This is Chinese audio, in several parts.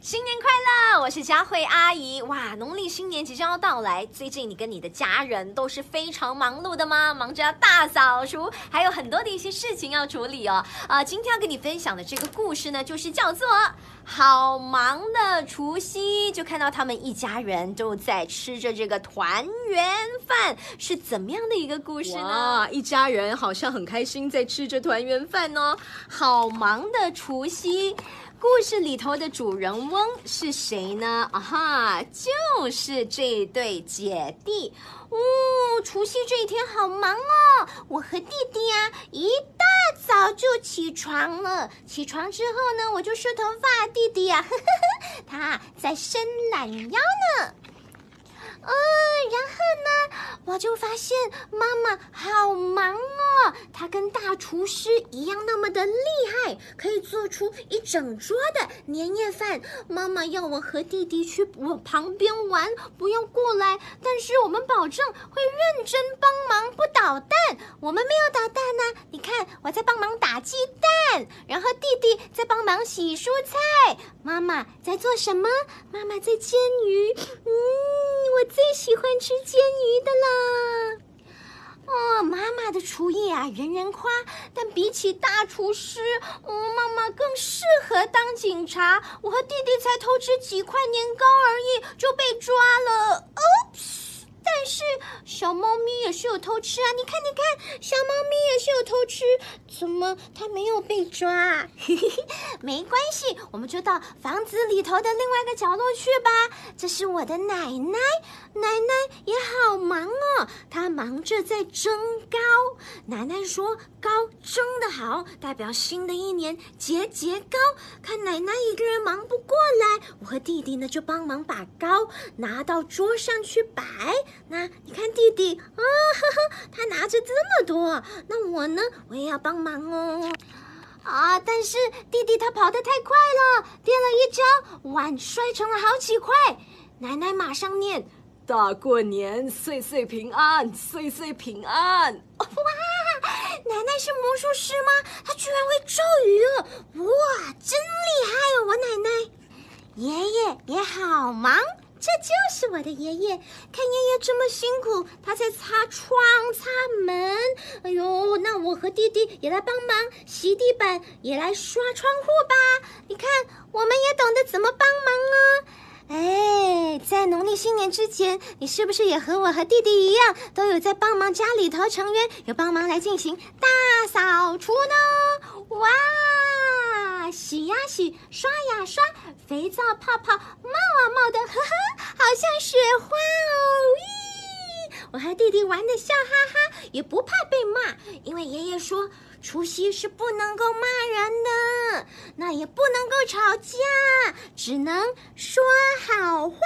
新年快乐！我是佳慧阿姨。哇，农历新年即将要到来，最近你跟你的家人都是非常忙碌的吗？忙着要大扫除，还有很多的一些事情要处理哦。啊，今天要跟你分享的这个故事呢，就是叫做《好忙的除夕》，就看到他们一家人都在吃着这个团圆饭，是怎么样的一个故事呢？哇，一家人好像很开心，在吃着团圆饭哦。好忙的除夕。故事里头的主人翁是谁呢？啊哈，就是这对姐弟。哦，除夕这一天好忙哦！我和弟弟呀，一大早就起床了。起床之后呢，我就梳头发。弟弟呀，呵呵呵，他在伸懒腰呢。嗯，然后呢，我就发现妈妈好忙哦，他跟大厨师一样那么的厉害，可以做出一整桌的年夜饭。妈妈要我和弟弟去我旁边玩，不用过来，但是我们保证会认真帮忙，不捣蛋。我们没有捣蛋呢，你看我在帮忙打鸡蛋，然后弟弟在帮忙洗蔬菜。妈妈在做什么？妈妈在煎鱼。嗯，我。最喜欢吃煎鱼的啦！哦，妈妈的厨艺啊，人人夸。但比起大厨师，嗯，妈妈更适合当警察。我和弟弟才偷吃几块年糕而已，就被抓了。但是小猫咪也是有偷吃啊！你看，你看，小猫咪也是有偷吃，怎么它没有被抓？没关系，我们就到房子里头的另外一个角落去吧。这是我的奶奶，奶奶也好忙哦，她忙着在蒸糕。奶奶说：“糕蒸得好，代表新的一年节节高。”看奶奶一个人忙不过来，我和弟弟呢就帮忙把糕拿到桌上去摆。那你看弟弟啊，他拿着这么多，那我呢？我也要帮忙哦。啊！但是弟弟他跑得太快了，跌了一跤，碗摔成了好几块。奶奶马上念：“大过年，岁岁平安，岁岁平安。”哇！奶奶是魔术师吗？她居然会咒语哦！哇，真厉害哦！我奶奶，爷爷也好忙。这就是我的爷爷，看爷爷这么辛苦，他在擦窗、擦门。哎呦，那我和弟弟也来帮忙洗地板，也来刷窗户吧。你看，我们也懂得怎么帮忙啊。哎，在农历新年之前，你是不是也和我和弟弟一样，都有在帮忙家里头成员，有帮忙来进行大扫除呢？哇！洗呀洗，刷呀刷，肥皂泡泡冒啊冒的，呵呵，好像雪花哦！咦，我和弟弟玩的笑哈哈，也不怕被骂，因为爷爷说除夕是不能够骂人的，那也不能够吵架，只能说好话。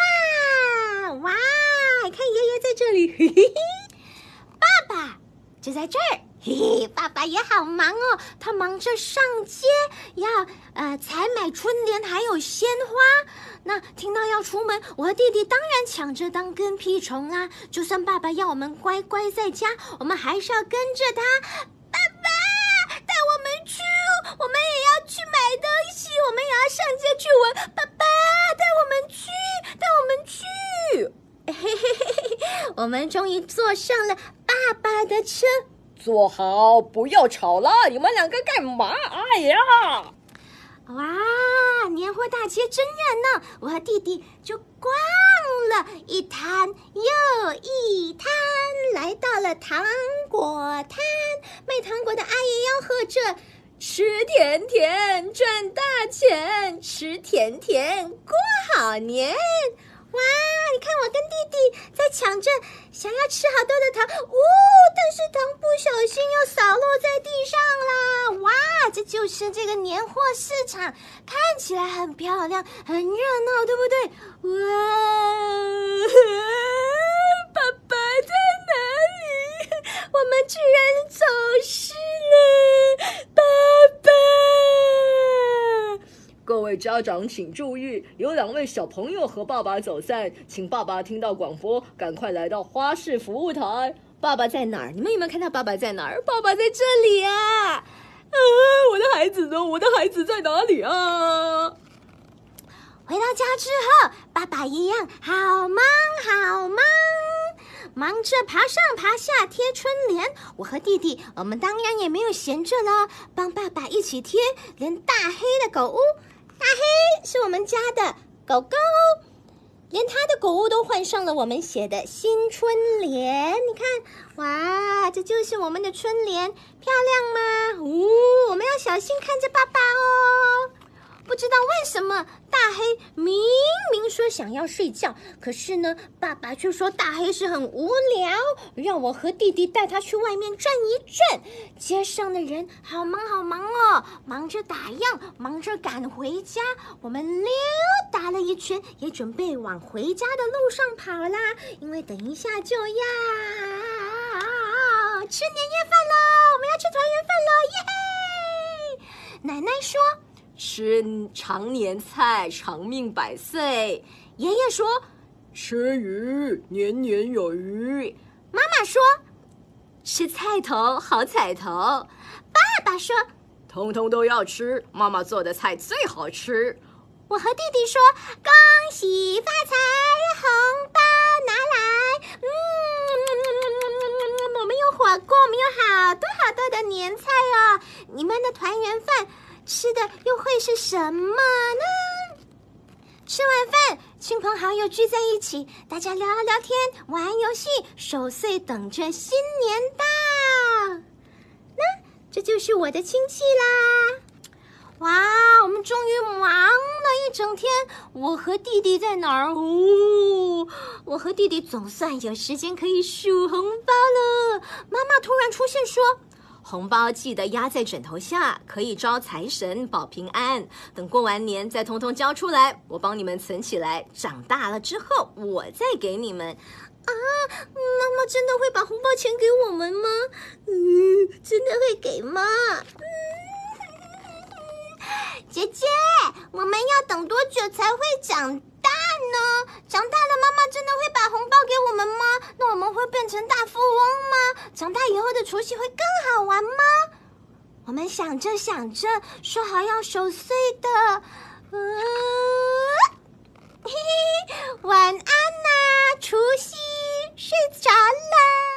哇，看爷爷在这里，嘿嘿嘿，爸爸就在这儿。嘿嘿，爸爸也好忙哦，他忙着上街要呃采买春联，还有鲜花。那听到要出门，我和弟弟当然抢着当跟屁虫啊！就算爸爸要我们乖乖在家，我们还是要跟着他。爸爸带我们去，我们也要去买东西，我们也要上街去玩。爸爸带我们去，带我们去。嘿嘿嘿嘿，我们终于坐上了爸爸的车。坐好，不要吵了！你们两个干嘛？哎呀！哇，年货大街真热闹！我和弟弟就逛了一摊又一摊，来到了糖果摊。卖糖果的阿姨吆喝着：“吃甜甜赚大钱，吃甜甜过好年。”哇！你看我跟弟弟在抢着想要吃好多的糖，呜！但是糖不小心又洒落在地上啦！哇！这就是这个年货市场，看起来很漂亮，很热闹，对不对？哇！爸爸在哪里？我们居然走失了，爸爸！各位家长请注意，有两位小朋友和爸爸走散，请爸爸听到广播，赶快来到花式服务台。爸爸在哪儿？你们有没有看到爸爸在哪儿？爸爸在这里啊！啊，我的孩子呢？我的孩子在哪里啊？回到家之后，爸爸一样好忙好忙，忙着爬上爬下贴春联。我和弟弟，我们当然也没有闲着了，帮爸爸一起贴。连大黑的狗屋，大黑是我们家的狗狗，连它的狗屋都换上了我们写的新春联。你看，哇，这就是我们的春联，漂亮吗？呜，我们要小心看着爸爸哦。不知道为什么大黑明明说想要睡觉，可是呢，爸爸却说大黑是很无聊，让我和弟弟带他去外面转一转。街上的人好忙好忙哦，忙着打烊，忙着赶回家。我们溜达了一圈，也准备往回家的路上跑啦，因为等一下就要吃年夜饭喽，我们要吃团圆饭喽，耶嘿！奶奶说。吃常年菜，长命百岁。爷爷说：“吃鱼，年年有余。”妈妈说：“吃菜头，好彩头。”爸爸说：“通通都要吃，妈妈做的菜最好吃。”我和弟弟说：“恭喜发财，红包拿来！”嗯，我们有火锅，我们有好多好多的年菜哦。你们的团圆饭。吃的又会是什么呢？吃完饭，亲朋好友聚在一起，大家聊聊天，玩游戏，守岁，等着新年到。那这就是我的亲戚啦！哇，我们终于忙了一整天。我和弟弟在哪儿？哦，我和弟弟总算有时间可以数红包了。妈妈突然出现说。红包记得压在枕头下，可以招财神保平安。等过完年再通通交出来，我帮你们存起来。长大了之后，我再给你们。啊，妈妈真的会把红包钱给我们吗？嗯，真的会给吗？嗯姐姐，我们要等多久才会长呢？长大了，妈妈真的会把红包给我们吗？那我们会变成大富翁吗？长大以后的除夕会更好玩吗？我们想着想着，说好要守岁的。嗯，晚安呐，除夕睡着了。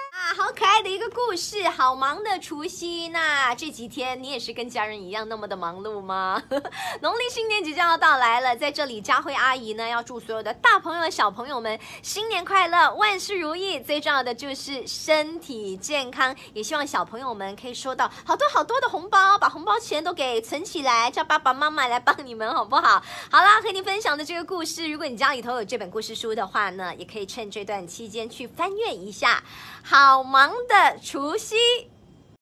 好可爱的一个故事，好忙的除夕。那这几天你也是跟家人一样那么的忙碌吗？农历新年即将要到来了，在这里，佳慧阿姨呢要祝所有的大朋友、小朋友们新年快乐，万事如意。最重要的就是身体健康，也希望小朋友们可以收到好多好多的红包，把红包钱都给存起来，叫爸爸妈妈来帮你们，好不好？好啦，和你分享的这个故事，如果你家里头有这本故事书的话呢，也可以趁这段期间去翻阅一下。好忙的除夕。